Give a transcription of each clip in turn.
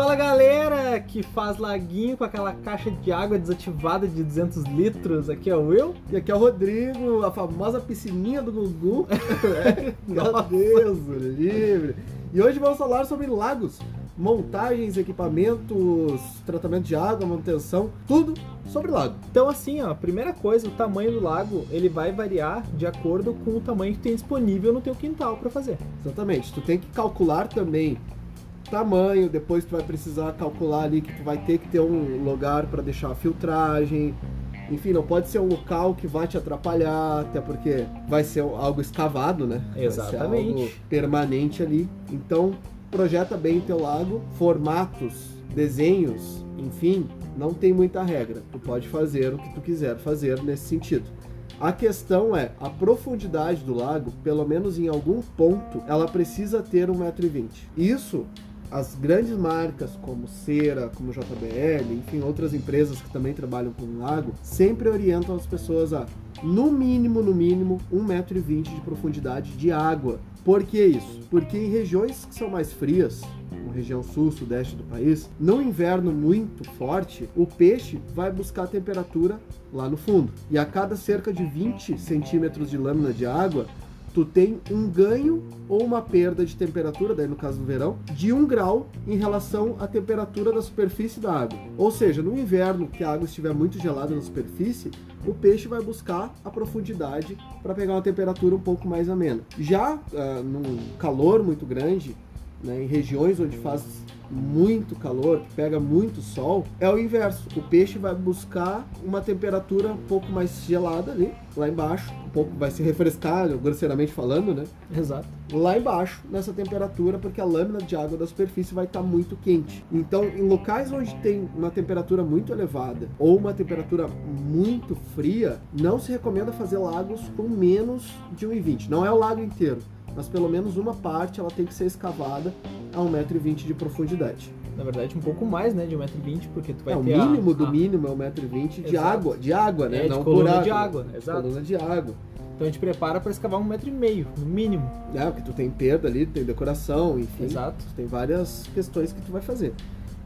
Fala galera que faz laguinho com aquela caixa de água desativada de 200 litros. Aqui é o Will. E aqui é o Rodrigo, a famosa piscininha do Gugu. Meu Deus, livre. E hoje vamos falar sobre lagos, montagens, equipamentos, tratamento de água, manutenção, tudo sobre lago. Então assim, ó, primeira coisa, o tamanho do lago, ele vai variar de acordo com o tamanho que tem disponível no teu quintal para fazer. Exatamente. Tu tem que calcular também tamanho, depois tu vai precisar calcular ali que tu vai ter que ter um lugar para deixar a filtragem. Enfim, não pode ser um local que vai te atrapalhar, até porque vai ser algo escavado, né? Exatamente. Algo permanente ali. Então, projeta bem teu lago, formatos, desenhos, enfim, não tem muita regra. Tu pode fazer o que tu quiser fazer nesse sentido. A questão é, a profundidade do lago, pelo menos em algum ponto, ela precisa ter 1,20m. Isso as grandes marcas como Cera, como JBL, enfim, outras empresas que também trabalham com lago, sempre orientam as pessoas a, no mínimo, no mínimo, 1,20m de profundidade de água. Por que isso? Porque em regiões que são mais frias, como região sul, sudeste do país, no inverno muito forte, o peixe vai buscar temperatura lá no fundo. E a cada cerca de 20 centímetros de lâmina de água, tu tem um ganho ou uma perda de temperatura, daí no caso do verão, de um grau em relação à temperatura da superfície da água. Ou seja, no inverno, que a água estiver muito gelada na superfície, o peixe vai buscar a profundidade para pegar uma temperatura um pouco mais amena. Já uh, num calor muito grande, né, em regiões onde faz muito calor, que pega muito sol, é o inverso. O peixe vai buscar uma temperatura um pouco mais gelada ali, lá embaixo, um pouco vai se refrescar, grosseiramente falando, né? Exato. Lá embaixo, nessa temperatura, porque a lâmina de água da superfície vai estar tá muito quente. Então, em locais onde tem uma temperatura muito elevada ou uma temperatura muito fria, não se recomenda fazer lagos com menos de 1,20. Não é o lago inteiro mas pelo menos uma parte ela tem que ser escavada a 1,20m de profundidade. Na verdade, um pouco mais, né, de 1,20m, porque tu vai é, ter o mínimo a, do mínimo é 1,20m de água, de água, né, é, não de coluna por de água, exato. Coluna de água. Então a gente prepara para escavar um metro e meio, no mínimo. É, porque tu tem perda ali, tem decoração, enfim. Exato. tem várias questões que tu vai fazer.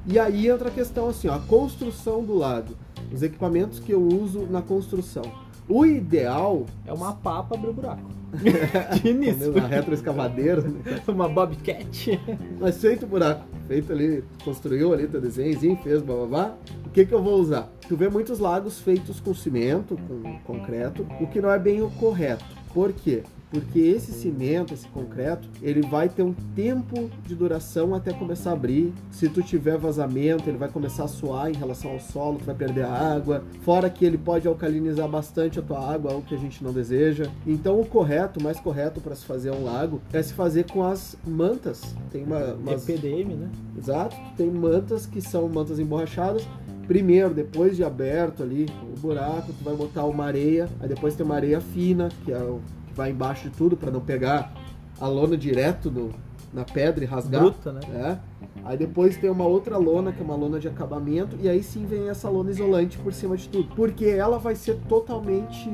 E aí entra a questão assim, ó, a construção do lago. Os equipamentos que eu uso na construção. O ideal... É uma pá para abrir o buraco. de início. Uma retroescavadeira. Né? uma bobcat. Mas feito o buraco. Feito ali, construiu ali teu desenhozinho, fez bababá. O que que eu vou usar? Tu vê muitos lagos feitos com cimento, com concreto, o que não é bem o correto. Por quê? Porque esse cimento, esse concreto, ele vai ter um tempo de duração até começar a abrir. Se tu tiver vazamento, ele vai começar a suar em relação ao solo, tu vai perder a água. Fora que ele pode alcalinizar bastante a tua água, algo que a gente não deseja. Então o correto, o mais correto para se fazer um lago é se fazer com as mantas. Tem uma umas... PDM, né? Exato. Tem mantas que são mantas emborrachadas primeiro, depois de aberto ali o buraco, tu vai botar uma areia, aí depois tem uma areia fina, que é o vai embaixo de tudo para não pegar a lona direto no, na pedra e rasgar. Bruta, né? É. Aí depois tem uma outra lona, que é uma lona de acabamento, e aí sim vem essa lona isolante por cima de tudo. Porque ela vai ser totalmente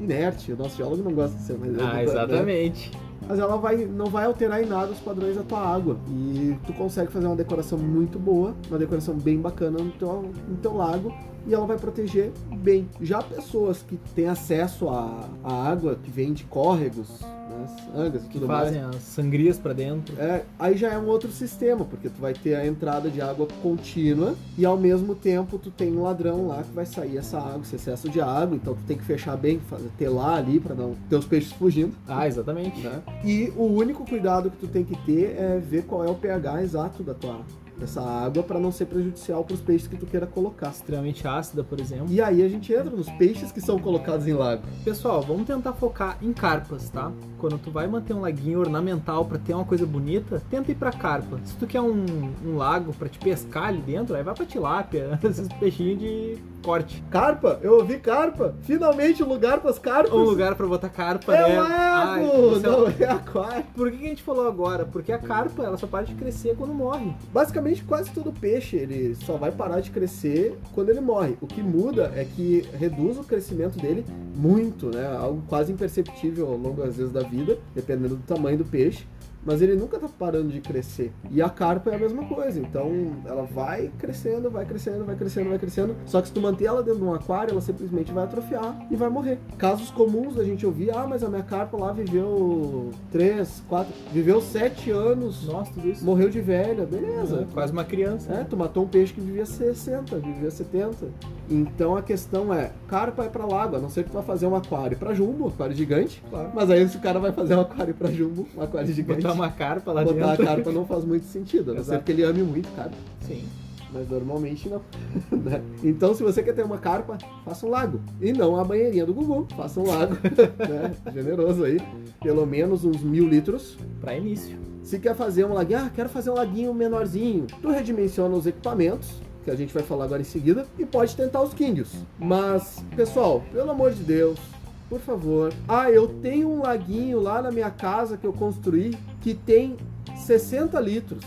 inerte. O nosso geólogo não gosta de ser mais. Ah, exatamente. Né? Mas ela vai, não vai alterar em nada os padrões da tua água. E tu consegue fazer uma decoração muito boa, uma decoração bem bacana no teu, no teu lago e ela vai proteger bem. Já pessoas que têm acesso à, à água que vem de córregos, né, sangas e tudo fazem mais. as sangrias para dentro. É, aí já é um outro sistema, porque tu vai ter a entrada de água contínua e ao mesmo tempo tu tem um ladrão lá que vai sair essa água, esse excesso de água, então tu tem que fechar bem, fazer, ter lá ali para não ter os peixes fugindo. Ah, exatamente. Né? E o único cuidado que tu tem que ter é ver qual é o pH exato da tua água essa água para não ser prejudicial para os peixes que tu queira colocar. Extremamente ácida, por exemplo. E aí a gente entra nos peixes que são colocados em lago. Pessoal, vamos tentar focar em carpas, tá? Quando tu vai manter um laguinho ornamental para ter uma coisa bonita, tenta ir para carpa. Se tu quer um, um lago para te pescar ali dentro, aí vai para tilápia, esses peixinhos de corte. Carpa? Eu ouvi carpa. Finalmente um lugar para as carpas. Um lugar para botar carpa, é né? Lago, Ai, não é... é aquário. Por que a gente falou agora? Porque a carpa, ela só para de crescer quando morre. Basicamente praticamente quase todo peixe ele só vai parar de crescer quando ele morre. O que muda é que reduz o crescimento dele muito, né? Algo quase imperceptível ao longo às vezes da vida, dependendo do tamanho do peixe. Mas ele nunca tá parando de crescer. E a carpa é a mesma coisa, então ela vai crescendo, vai crescendo, vai crescendo, vai crescendo. Só que se tu manter ela dentro de um aquário, ela simplesmente vai atrofiar e vai morrer. Casos comuns da gente ouvir, ah, mas a minha carpa lá viveu 3, 4, viveu 7 anos, Nossa, tudo isso. morreu de velha, beleza. É, quase uma criança. É, tu matou um peixe que vivia 60, vivia 70. Então a questão é, carpa é pra lago, a não ser que tu vá fazer um aquário pra jumbo, um aquário gigante. Claro. Mas aí se o cara vai fazer um aquário pra jumbo, um aquário gigante, Botar uma carpa lá botar dentro. a carpa não faz muito sentido, a não ser que ele ame muito carpa. Sim. Mas normalmente não. né? Então se você quer ter uma carpa, faça um lago. E não a banheirinha do Gugu, faça um lago. né? Generoso aí. Pelo menos uns mil litros. Pra início. Se quer fazer um laguinho, ah, quero fazer um laguinho menorzinho, tu redimensiona os equipamentos, que a gente vai falar agora em seguida, e pode tentar os quindios. Mas, pessoal, pelo amor de Deus, por favor. Ah, eu tenho um laguinho lá na minha casa que eu construí que tem 60 litros.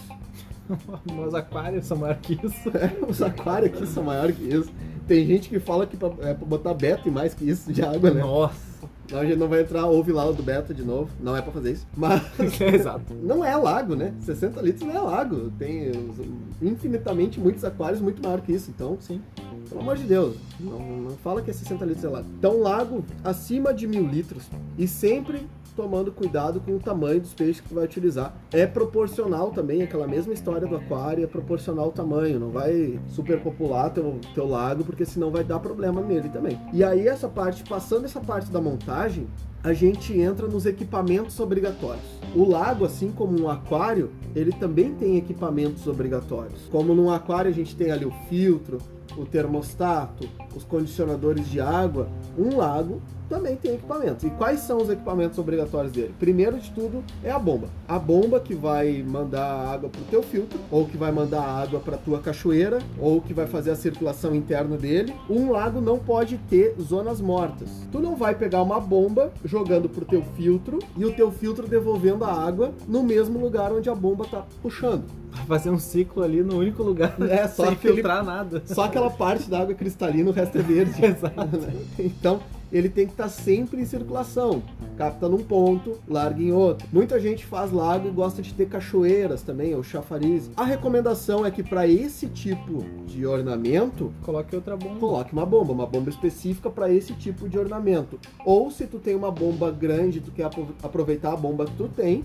Meus aquários são maior que isso. Os aquários aqui são maiores que isso. Tem gente que fala que pra- é pra botar beta e mais que isso de água, né? Nossa. Não, a gente não vai entrar, ouve lá o do beta de novo. Não é pra fazer isso. Mas Exato. não é lago, né? 60 litros não é lago. Tem os- infinitamente muitos aquários muito maior que isso. Então, Sim. pelo amor de Deus, não, não fala que é 60 litros é lago. Então, lago acima de mil litros. E sempre tomando cuidado com o tamanho dos peixes que tu vai utilizar. É proporcional também, aquela mesma história do aquário, é proporcional ao tamanho. Não vai superpopular teu, teu lago, porque senão vai dar problema nele também. E aí, essa parte, passando essa parte da montagem, a gente entra nos equipamentos obrigatórios. O lago, assim como um aquário, ele também tem equipamentos obrigatórios. Como num aquário a gente tem ali o filtro, o termostato, os condicionadores de água, um lago também tem equipamentos. E quais são os equipamentos obrigatórios dele? Primeiro de tudo é a bomba. A bomba que vai mandar a água para o teu filtro, ou que vai mandar a água para tua cachoeira, ou que vai fazer a circulação interna dele. Um lago não pode ter zonas mortas. Tu não vai pegar uma bomba jogando pro teu filtro e o teu filtro devolvendo a água no mesmo lugar onde a bomba tá puxando. Pra fazer um ciclo ali no único lugar. É, só sem aquele- filtrar nada. Só aquela parte da água cristalina, o resto é verde. Exato. Então, ele tem que estar sempre em circulação. Capta num ponto, larga em outro. Muita gente faz lago e gosta de ter cachoeiras também, ou chafariz. A recomendação é que para esse tipo de ornamento, Coloque outra bomba. coloque uma bomba, uma bomba específica para esse tipo de ornamento. Ou se tu tem uma bomba grande, tu quer apro- aproveitar a bomba que tu tem,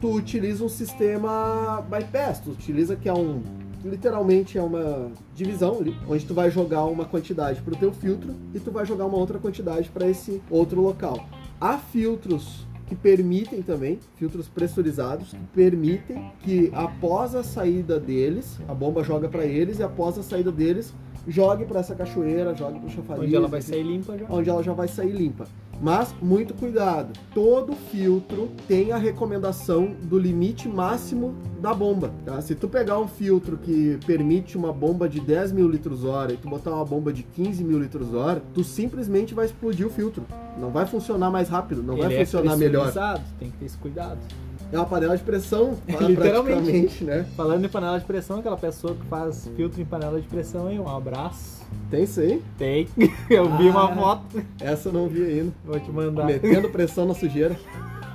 tu utiliza um sistema bypass, tu utiliza que é um literalmente é uma divisão ali, onde tu vai jogar uma quantidade para o teu filtro e tu vai jogar uma outra quantidade para esse outro local. Há filtros que permitem também, filtros pressurizados, que permitem que após a saída deles, a bomba joga para eles e após a saída deles, jogue para essa cachoeira, jogue para o chafariz. Onde ela vai sair limpa já. onde ela já vai sair limpa. Mas muito cuidado, todo filtro tem a recomendação do limite máximo da bomba. Tá? Se tu pegar um filtro que permite uma bomba de 10 mil litros hora e tu botar uma bomba de 15 mil litros hora, tu simplesmente vai explodir o filtro. Não vai funcionar mais rápido, não vai Ele é funcionar melhor. Tem que ter esse cuidado. É uma panela de pressão, Literalmente. né? Falando em panela de pressão, aquela pessoa que faz filtro em panela de pressão aí, um abraço. Tem isso aí. Tem. Eu vi uma Ah. foto. Essa eu não vi ainda. Vou te mandar. Metendo pressão na sujeira.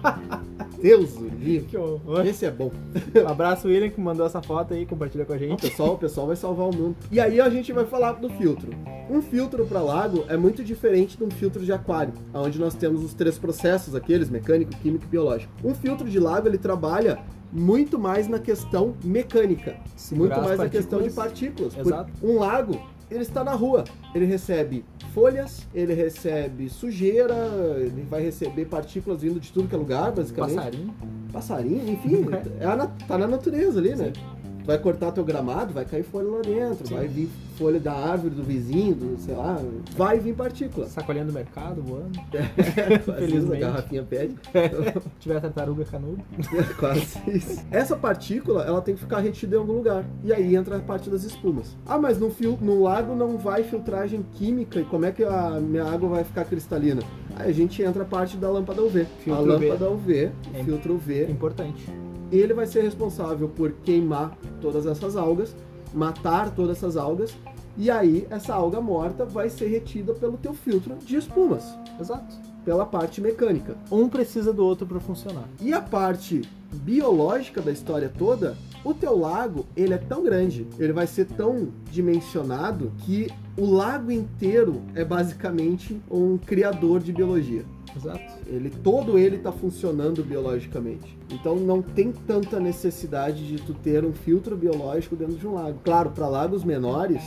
Deus o livre. Que horror. Esse é bom. Um abraço, William, que mandou essa foto aí, compartilha com a O gente. pessoal, o pessoal vai salvar o mundo. E aí a gente vai falar do filtro. Um filtro para lago é muito diferente de um filtro de aquário, onde nós temos os três processos aqueles, mecânico, químico e biológico. Um filtro de lago, ele trabalha muito mais na questão mecânica, Segurar muito mais na questão de partículas. Exato. Um lago, ele está na rua, ele recebe folhas, ele recebe sujeira, ele vai receber partículas vindo de tudo que é lugar, basicamente Passarinho. passarinho, enfim, é a tá na natureza ali, né? Sim. Tu vai cortar teu gramado, vai cair folha lá dentro, Sim. vai vir folha da árvore do vizinho, do, sei lá, vai vir partícula. Sacolinha do mercado, voando. Às vezes a garrafinha pede, Se tiver tartaruga canudo. quase isso. Essa partícula, ela tem que ficar retida em algum lugar. E aí entra a parte das espumas. Ah, mas no, fil no lago não vai filtragem química, e como é que a minha água vai ficar cristalina? Aí a gente entra a parte da lâmpada UV. Filtro a lâmpada UV, o É filtro UV, Importante. Ele vai ser responsável por queimar todas essas algas, matar todas essas algas, e aí essa alga morta vai ser retida pelo teu filtro de espumas. Exato. pela parte mecânica. Um precisa do outro para funcionar. E a parte biológica da história toda, o teu lago, ele é tão grande, ele vai ser tão dimensionado que o lago inteiro é basicamente um criador de biologia. Exato. Ele todo ele está funcionando biologicamente. Então não tem tanta necessidade de tu ter um filtro biológico dentro de um lago. Claro, para lagos menores,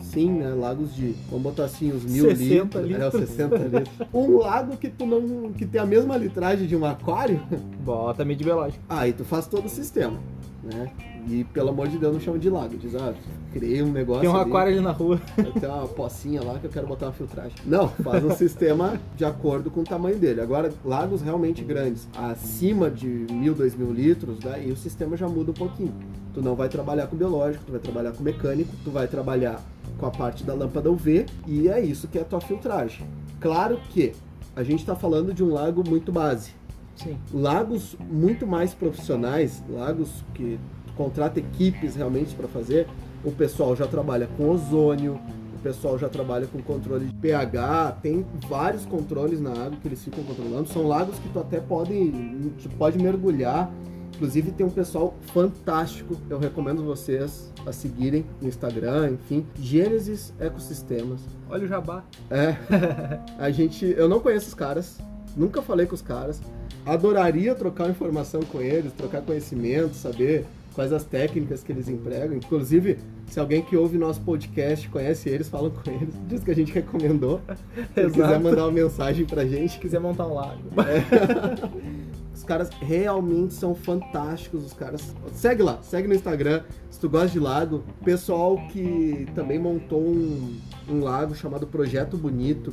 sim, né? Lagos de, vamos botar assim, os mil 60 litros, É, os litros. 60 litros. Um lago que tu não que tem a mesma litragem de um aquário, Bota mídia biológica. aí tu faz todo o sistema, né? E pelo amor de Deus não chama de lago, diz, ah, criei um negócio Tem um aquário ali na rua. Tem uma pocinha lá que eu quero botar uma filtragem. Não, faz um sistema de acordo com o tamanho dele. Agora, lagos realmente grandes, acima de mil, dois mil litros, daí o sistema já muda um pouquinho. Tu não vai trabalhar com biológico, tu vai trabalhar com mecânico, tu vai trabalhar com a parte da lâmpada UV e é isso que é a tua filtragem. Claro que a gente está falando de um lago muito base. Sim. Lagos muito mais profissionais, lagos que contrata equipes realmente para fazer, o pessoal já trabalha com ozônio, o pessoal já trabalha com controle de pH, tem vários controles na água que eles ficam controlando. São lagos que tu até pode, tu pode mergulhar. Inclusive tem um pessoal fantástico, eu recomendo vocês a seguirem no Instagram, enfim, Gênesis Ecossistemas. Olha o jabá. É. A gente. Eu não conheço os caras, nunca falei com os caras. Adoraria trocar informação com eles, trocar conhecimento, saber quais as técnicas que eles empregam. Inclusive, se alguém que ouve nosso podcast conhece eles, falam com eles, diz que a gente recomendou. Se quiser mandar uma mensagem pra gente. Se quiser montar um lago. Os caras realmente são fantásticos, os caras. Segue lá, segue no Instagram, se tu gosta de lago. Pessoal que também montou um, um lago chamado Projeto Bonito,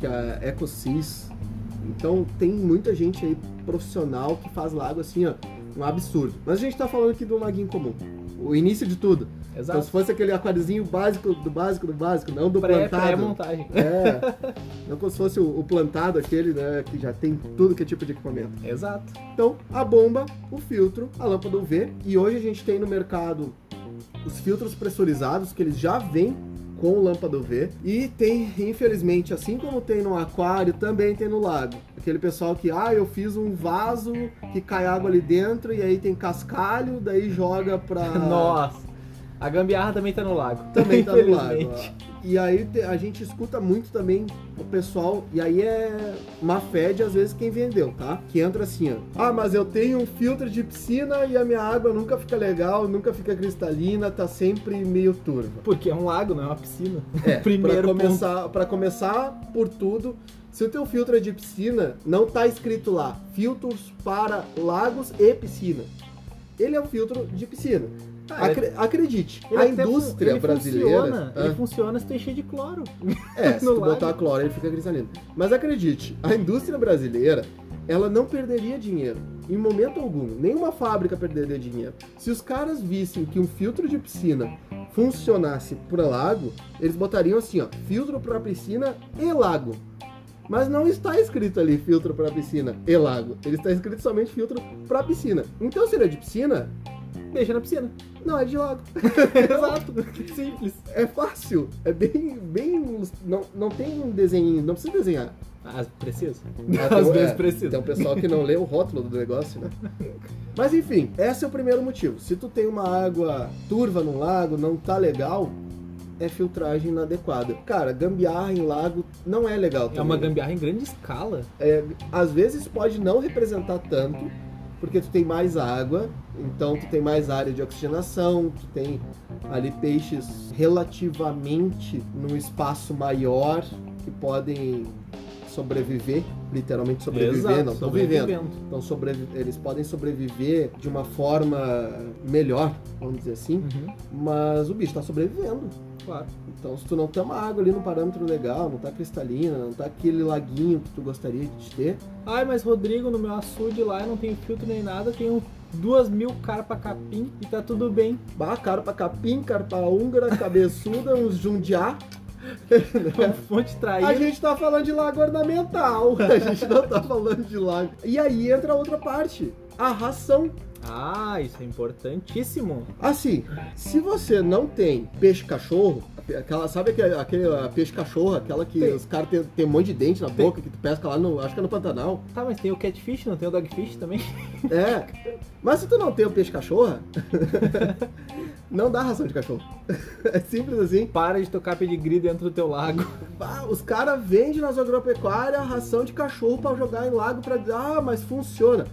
que é a EcoSys. Então tem muita gente aí profissional que faz lago assim, ó, um absurdo. Mas a gente tá falando aqui um laguinho comum. O início de tudo. Então Exato. se fosse aquele aquáriozinho básico do básico do básico, não do Pré- plantado. Pré-montagem. É. Não como se fosse o, o plantado aquele, né? Que já tem tudo que é tipo de equipamento. Exato. Então, a bomba, o filtro, a lâmpada UV. E hoje a gente tem no mercado os filtros pressurizados, que eles já vêm com lâmpada UV. E tem, infelizmente, assim como tem no aquário, também tem no lago. Aquele pessoal que, ah, eu fiz um vaso que cai água ali dentro e aí tem cascalho, daí joga pra. Nossa. A gambiarra também tá no lago. Também tá no lago. Ó. E aí a gente escuta muito também o pessoal, e aí é má fé de às vezes quem vendeu, tá? Que entra assim, ó. Ah, mas eu tenho um filtro de piscina e a minha água nunca fica legal, nunca fica cristalina, tá sempre meio turva. Porque é um lago, não é uma piscina. É, Primeiro pra começar, pra começar por tudo, se o teu filtro é de piscina, não tá escrito lá filtros para lagos e piscina. Ele é um filtro de piscina. Ah, Acre- acredite, Ele a indústria ele brasileira. Funciona, Ah. Ele funciona se tu encher de cloro. É, se tu botar cloro, ele fica cristalino. Mas acredite, a indústria brasileira, ela não perderia dinheiro. Em momento algum. Nenhuma fábrica perderia dinheiro. Se os caras vissem que um filtro de piscina funcionasse para lago, eles botariam assim, ó, filtro para piscina e lago. Mas não está escrito ali filtro para piscina e lago. Ele está escrito somente filtro para piscina. Então, se ele é de piscina, Deixa na piscina. não é de lago. Exato. Simples. É fácil. É bem, bem. Não, não tem um desenho, não precisa desenhar. Ah, precisa. Às vezes é, precisa. Tem um pessoal que não lê o rótulo do negócio, né? Mas enfim, esse é o primeiro motivo. Se tu tem uma água turva no lago, não tá legal, é filtragem inadequada. Cara, gambiarra em lago não é legal também. É uma gambiarra em grande escala. É, às vezes pode não representar tanto, porque tu tem mais água, então tu tem mais área de oxigenação, tu tem ali peixes relativamente num espaço maior que podem sobreviver, literalmente sobreviver, Exato, não estão vivendo. Então sobrevi- eles podem sobreviver de uma forma melhor, vamos dizer assim, Uhum, mas o bicho está sobrevivendo. claro. Então, se tu não tem uma água ali no parâmetro legal, não tá cristalina, não tá aquele laguinho que tu gostaria de ter, Ai, mas Rodrigo, no meu açude lá eu não tenho filtro nem nada, tenho duas mil carpa capim e tá tudo bem. bah, carpa capim, carpa húngara, cabeçuda, uns jundiá. Uma fonte traída. A gente tá falando de lago ornamental, a gente não tá falando de lago. E aí entra a outra parte. a ração. Ah, isso é importantíssimo. Assim, se você não tem peixe cachorro, aquela, sabe aquele, aquele a peixe cachorro, aquela que Tem. os caras tem, tem um monte de dente na Tem. boca, que tu pesca lá no, acho que é no Pantanal. Tá, mas tem o catfish, não tem o dogfish também? É. Mas se tu não tem o peixe cachorra, não dá ração de cachorro. É simples assim. Para de tocar pedigree dentro do teu lago. Os caras vendem nas agropecuárias ração de cachorro pra jogar em lago pra dizer, ah, mas funciona.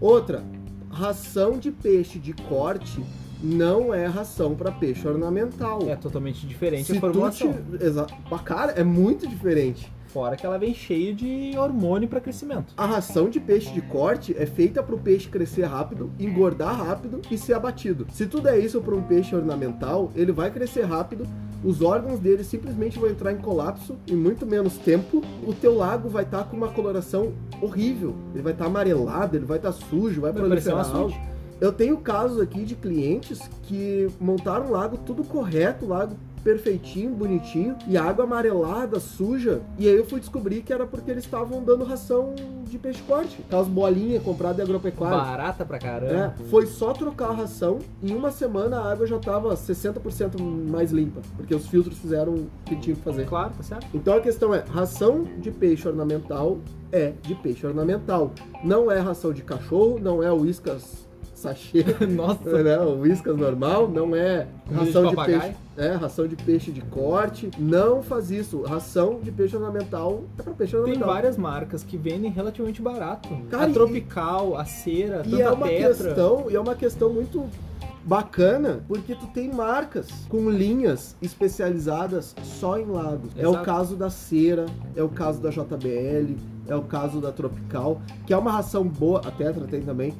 Outra, ração de peixe de corte não é ração pra peixe ornamental. É totalmente diferente Se a formulação. te... Exa... Bah, Cara, é muito diferente. Fora que ela vem cheio de hormônio pra crescimento. A ração de peixe de corte é feita para o peixe crescer rápido, engordar rápido e ser abatido. Se tu der isso para um peixe ornamental, ele vai crescer rápido, os órgãos dele simplesmente vão entrar em colapso em muito menos tempo. O teu lago vai estar com uma coloração horrível. Ele vai estar amarelado, ele vai estar sujo, vai Vai proliferar algo. Eu tenho casos aqui de clientes que montaram um lago tudo correto, lago perfeitinho, bonitinho, e água amarelada, suja. E aí eu fui descobrir que era porque eles estavam dando ração de peixe corte. Aquelas bolinhas compradas em agropecuária. Barata pra É, caramba. foi só trocar a ração e em uma semana a água já estava 60% mais limpa, porque os filtros fizeram o que tinham que fazer. Claro, tá certo? Então a questão é, ração de peixe ornamental é de peixe ornamental. Não é ração de cachorro, não é whiskas sachê, Nossa, né? O whiskas normal, não é ração de de, peixe, é ração de peixe de corte. Não faz isso. Ração de peixe ornamental é para peixe tem ornamental. várias marcas que vendem relativamente barato. Cara, a Tropical, a Cera, E é uma Tetra. questão, e é uma questão muito bacana, porque tu tem marcas com linhas especializadas só em lagos. É o Exato. caso da Cera, é o caso da JBL, é o caso da Tropical, que é uma ração boa, a Tetra tem também,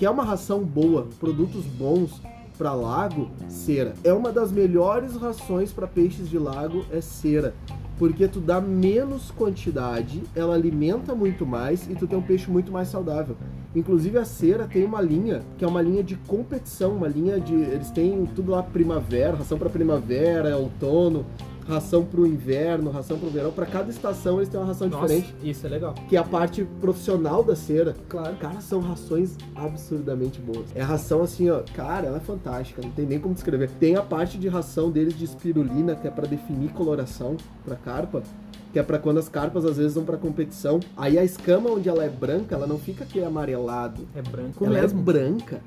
que é uma ração boa, produtos bons para lago, cera. É uma das melhores rações para peixes de lago é cera. Porque tu dá menos quantidade, ela alimenta muito mais e tu tem um peixe muito mais saudável. Inclusive a cera tem uma linha que é uma linha de competição, uma linha de eles têm tudo lá primavera, ração para primavera, outono, ração para o inverno, ração para o verão. Para cada estação eles têm uma ração Nossa, diferente, isso é legal. que é a parte profissional da cera. Claro. Cara, são rações absurdamente boas. É ração assim, ó. Cara, ela é fantástica, não tem nem como descrever. Tem a parte de ração deles de espirulina, que é pra definir coloração pra carpa. Que é pra quando as carpas às vezes vão pra competição. Aí a escama onde ela é branca, ela não fica aquele amarelado. É branco ela mesmo. é branca.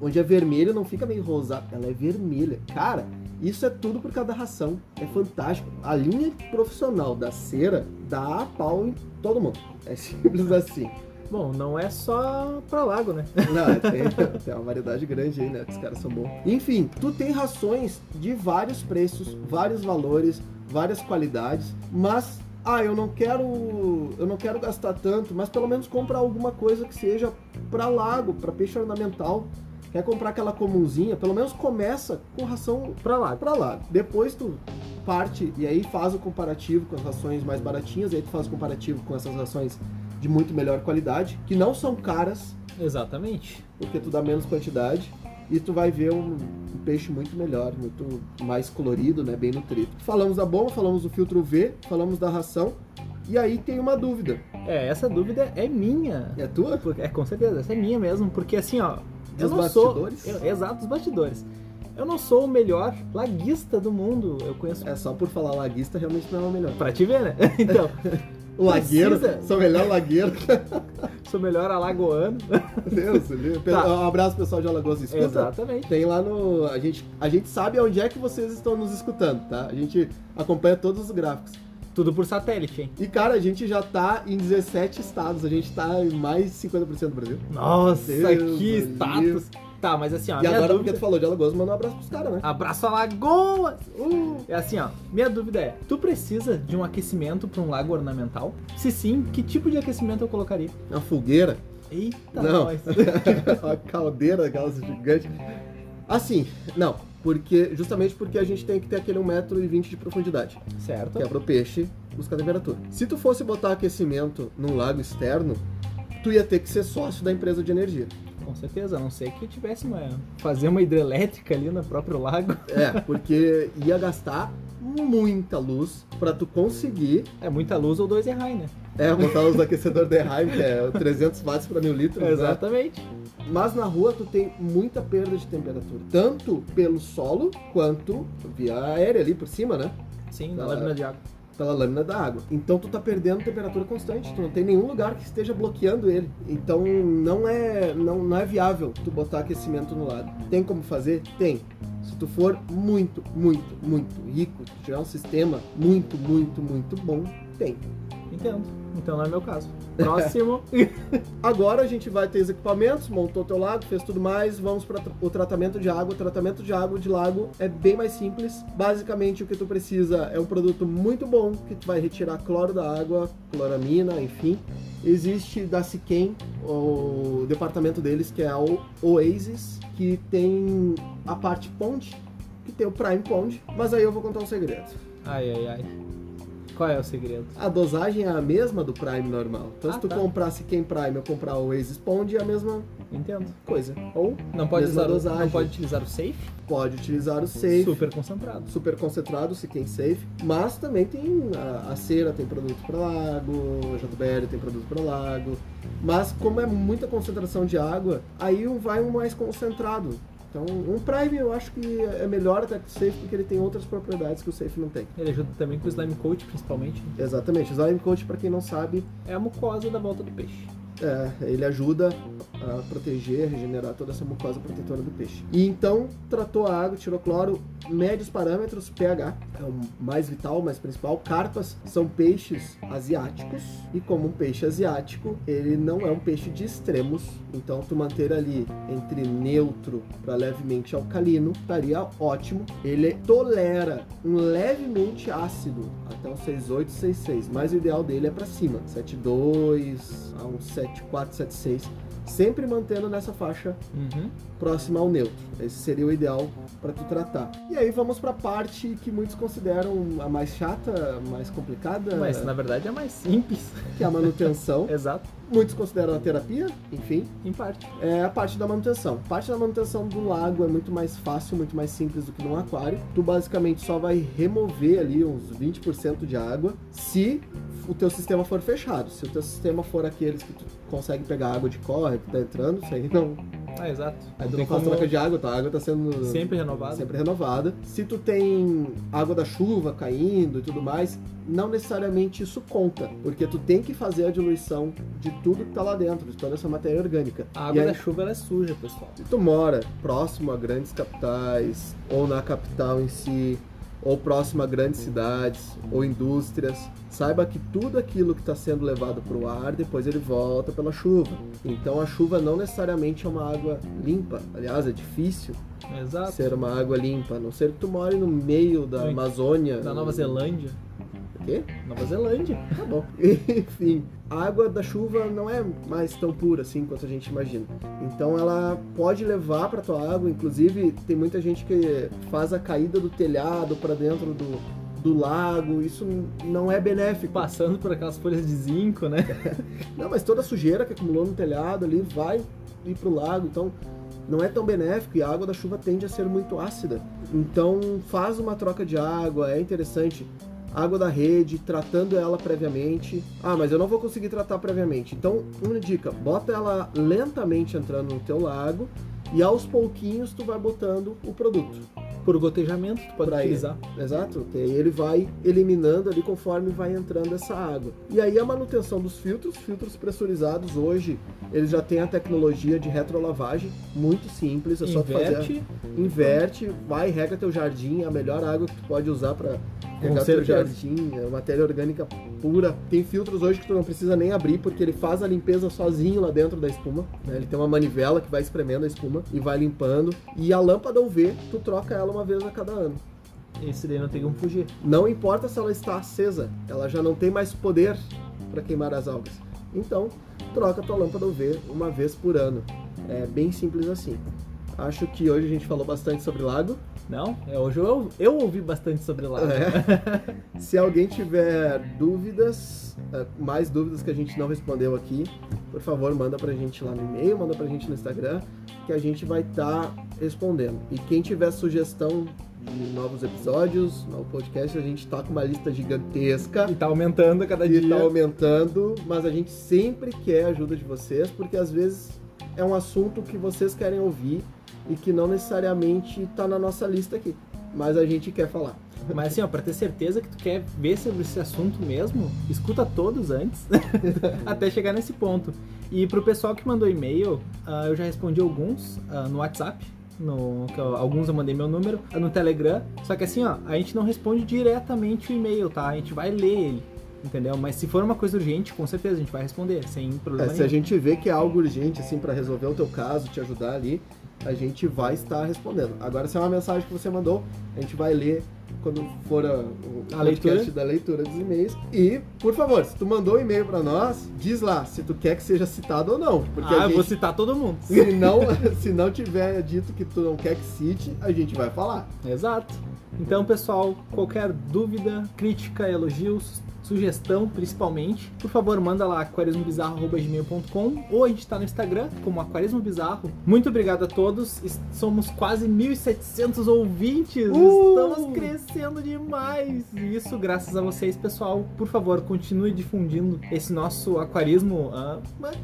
Onde é vermelho não fica meio rosado. Ela é vermelha. Cara, isso é tudo por causa da ração. É fantástico. A linha profissional da cera dá a pau em todo mundo. É simples assim. Bom, não é só pra lago, né? Não, tem, tem uma variedade grande aí, né? Os caras são bons. Enfim, tu tem rações de vários preços, vários valores, várias qualidades, mas ah, eu não quero, eu não quero gastar tanto, mas pelo menos comprar alguma coisa que seja para lago, para peixe ornamental. Quer comprar aquela comunzinha, pelo menos começa com ração Pra lago. para lago. Depois tu parte e aí faz o comparativo com as rações mais baratinhas, e aí tu faz o comparativo com essas rações de muito melhor qualidade, que não são caras, Exatamente. porque tu dá menos quantidade e tu vai ver um, um peixe muito melhor, muito mais colorido, né, bem nutrido. Falamos da bomba, falamos do filtro V, falamos da ração. E aí tem uma dúvida. É, essa dúvida é minha. É tua? É, com certeza, essa é minha mesmo, porque assim, ó. Eu Dos não sou. bastidores? eu- exato, dos bastidores. Eu não sou o melhor laguista do mundo. Eu conheço. É só por falar laguista, realmente não é o melhor. Pra te ver, né? Então, O lagueiro, Precisa. sou o melhor lagueiro. sou o melhor alagoano. Deus, livre. Tá. Um abraço pessoal de Alagoas. Escuta, Exatamente. Tem lá no. A gente, a gente sabe onde é que vocês estão nos escutando, tá? A gente acompanha todos os gráficos. Tudo por satélite, hein? E cara, a gente já tá em 17 estados, a gente tá em mais de 50% do Brasil. Nossa, Deus que status. Tá, mas assim, ó. e minha agora, porque dúvida... tu falou de Alagoas, manda um abraço pros caras, né? Abraço Alagoas! Uh! É assim, ó. Minha dúvida é: tu precisa de um aquecimento para um lago ornamental? Se sim, que tipo de aquecimento eu colocaria? Uma fogueira. Eita, não. nós. Uma caldeira daquelas gigantes. Assim, não. Porque, justamente porque a gente tem que ter aquele 1,20m de profundidade. certo. Que é pro peixe buscar temperatura. Se tu fosse botar aquecimento num lago externo, tu ia ter que ser sócio da empresa de energia. Com certeza, a não ser que tivesse uma. fazer uma hidrelétrica ali no próprio lago. É, porque ia gastar muita luz pra tu conseguir É muita luz ou dois errai, né? É, botar os aquecedores de Heim, que é o 300 watts para mil litros. né? Mas na rua tu tem muita perda de temperatura, tanto pelo solo quanto via aérea ali por cima, né? Sim, na lâmina de água. Pela lâmina da água. Então tu tá perdendo temperatura constante, tu não tem nenhum lugar que esteja bloqueando ele. Então não é não, não é viável tu botar aquecimento no lago. Tem como fazer? Tem. Se tu for muito, muito, muito rico, tu tiver um sistema muito, muito, muito bom, tem. Entendo. Então não é meu caso. Próximo. Agora a gente vai ter os equipamentos, montou teu lago, fez tudo mais, vamos para o tratamento de água. O tratamento de água de lago é bem mais simples. Basicamente o que tu precisa é um produto muito bom que tu vai retirar cloro da água, cloramina, enfim. Existe da Siquem, o departamento deles que é o Oasis, que tem a parte Pond, que tem o Prime Pond, mas aí eu vou contar um segredo. ai, ai, ai. Qual é o segredo? A dosagem é a mesma do Prime normal. Então Ah, se tu tá. comprar Siquem Prime ou comprar o Oasis Pond é a mesma Entendo. coisa. Ou Não pode, Mesma usar, o- dosagem. não pode utilizar o safe? pode utilizar o safe, super, Super concentrado. concentrado, se quem safe, mas também tem a, a cera tem produto para lago, a JBL tem produto para lago, mas como é muita concentração de água, aí vai um mais concentrado. Então, um Prime eu acho que é melhor até que o Safe porque ele tem outras propriedades que o Safe não tem. Ele ajuda também com o slime coat, principalmente. Exatamente. O Slime Coat, para quem não sabe, É a mucosa da volta do peixe. É, ele ajuda a proteger, regenerar toda essa mucosa protetora do peixe. E então, tratou a água, tirou cloro, médios parâmetros, pH, é o mais vital, mais principal. Carpas são peixes asiáticos, e como um peixe asiático, ele não é um peixe de extremos, então tu manter ali entre neutro para levemente alcalino, estaria ótimo. Ele tolera um levemente ácido, até um 6,8, 6,6, mas o ideal dele é para cima, 7,2 a um 7,4, 7,6. Sempre mantendo nessa faixa Uhum. próxima ao neutro. Esse seria o ideal para tu tratar. E aí vamos para a parte que muitos consideram a mais chata, a mais complicada, Mas na verdade é mais simples. que é a manutenção. Exato. muitos consideram a terapia, enfim, Em parte. é a parte da manutenção. A parte da manutenção do lago é muito mais fácil, muito mais simples do que num aquário. Tu basicamente só vai remover ali uns 20% de água se o teu sistema for fechado. Se o teu sistema for aqueles que tu consegue pegar água de corre, que tá entrando, isso aí não. Ah, exato. Aí tu não faz como- troca de água, tua água tá sendo Sempre renovado. sempre renovada. Se tu tem água da chuva caindo e tudo mais, não necessariamente isso conta, porque tu tem que fazer a diluição de tudo que tá lá dentro, de toda essa matéria orgânica. A água aí- da chuva ela é suja, pessoal. se tu mora próximo a grandes capitais, ou na capital em si, ou próximo a grandes cidades, ou indústrias, saiba que tudo aquilo que está sendo levado para o ar, depois ele volta pela chuva. Então a chuva não necessariamente é uma água limpa. Aliás, é difícil Exato. ser uma água limpa, a não ser que tu more no meio da Amazônia. Da Nova Zelândia. O quê? Nova Zelândia. Tá bom. Enfim, a água da chuva não é mais tão pura assim quanto a gente imagina. Então ela pode levar para tua água, inclusive tem muita gente que faz a caída do telhado para dentro do, do lago, isso não é benéfico. Passando por aquelas folhas de zinco, né? Não, mas toda a sujeira que acumulou no telhado ali vai ir pro lago, então não é tão benéfico e a água da chuva tende a ser muito ácida. Então faz uma troca de água, é interessante. Água da rede, tratando ela previamente. Ah, mas eu não vou conseguir tratar previamente. Então, uma dica, bota ela lentamente entrando no teu lago e aos pouquinhos tu vai botando o produto. Por gotejamento, tu pode Pra ele. utilizar. Exato. E aí ele vai eliminando ali conforme vai entrando essa água. E aí a manutenção dos filtros, filtros pressurizados hoje, eles já têm a tecnologia de retrolavagem, muito simples, é só tu fazer. Inverte. Inverte, vai, rega teu jardim, é a melhor água que tu pode usar para Com certeza. jardim, é matéria orgânica pura. Tem filtros hoje que tu não precisa nem abrir, porque ele faz a limpeza sozinho lá dentro da espuma. né? Ele tem uma manivela que vai espremendo a espuma e vai limpando. E a lâmpada UV, tu troca ela uma vez a cada ano. Esse daí não tem como fugir. Não importa se ela está acesa, ela já não tem mais poder para queimar as algas. Então, troca tua lâmpada UV uma vez por ano. É bem simples assim. Acho que hoje a gente falou bastante sobre lago. Não? É, hoje eu, eu ouvi bastante sobre lá. É. Se alguém tiver dúvidas, é, mais dúvidas que a gente não respondeu aqui, por favor, manda pra gente lá no e-mail, manda pra gente no Instagram, que a gente vai estar respondendo. E quem tiver sugestão de novos episódios. No podcast a gente tá com uma lista gigantesca. E tá aumentando a cada E dia. tá aumentando, mas a gente sempre quer a ajuda de vocês, porque às vezes é um assunto que vocês querem ouvir e que não necessariamente tá na nossa lista aqui. Mas a gente quer falar. Mas assim, ó, pra ter certeza que tu quer ver sobre esse assunto mesmo, escuta todos antes, até chegar nesse ponto. E pro pessoal que mandou e-mail, ah, eu já respondi alguns ah, no WhatsApp. No, alguns eu mandei meu número, no Telegram. Só que assim, ó, a gente não responde diretamente o e-mail, tá? A gente vai ler ele, entendeu? Mas se for uma coisa urgente, com certeza a gente vai responder, sem É, problema se a nenhum. gente vê que é algo urgente, assim, para resolver o teu caso, te ajudar ali, a gente vai estar respondendo. Agora, se é uma mensagem que você mandou, a gente vai ler quando for a, o A leitura. da leitura dos e-mails. E, por favor, se tu mandou um e-mail para nós, diz lá se tu quer que seja citado ou não. Porque Ah, a eu vou gente, citar todo mundo. se, não, se não tiver dito que tu não quer que cite, a gente vai falar. Exato. Então, pessoal, qualquer dúvida, crítica, elogios, sugestão, principalmente, por favor, manda lá aquarismobizarro.gmail.com ou a gente está no Instagram como Aquarismo Bizarro. Muito obrigado a todos. Somos quase 1.700 ouvintes. Uh! Estamos crescendo demais. E isso graças a vocês, pessoal. Por favor, continue difundindo esse nosso aquarismo ah,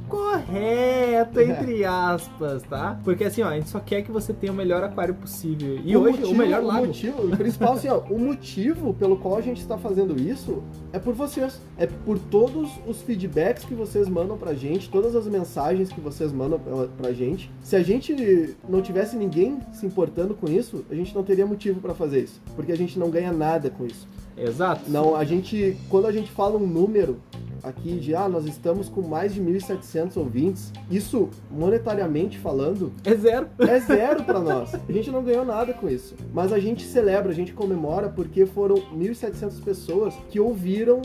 correto, entre aspas, tá? Porque assim, ó, a gente só quer que você tenha o melhor aquário possível. E hoje, o melhor o lago. motivo, o principal, assim, ó, o motivo pelo qual a gente está fazendo isso é por vocês. É por todos os feedbacks que vocês mandam pra gente, todas as mensagens que vocês mandam pra, pra gente. Se a gente não tivesse ninguém se importando com isso, a gente não teria motivo pra fazer isso. Porque a gente não ganha nada com isso. Exato. Não, a gente, quando a gente fala um número aqui de, ah, nós estamos com mais de 1.700 ouvintes, isso, monetariamente falando, É zero. é zero pra nós. A gente não ganhou nada com isso. Mas a gente celebra, a gente comemora porque foram 1.700 pessoas que ouviram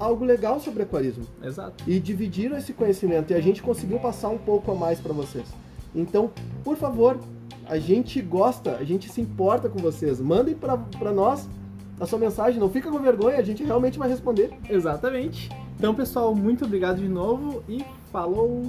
algo legal sobre aquarismo Exato. e dividiram esse conhecimento e a gente conseguiu passar um pouco a mais pra vocês. Então, por favor, a gente gosta, a gente se importa com vocês. Mandem pra nós a sua mensagem, não fica com vergonha, a gente realmente vai responder. Exatamente. Então, pessoal, muito obrigado de novo e falou!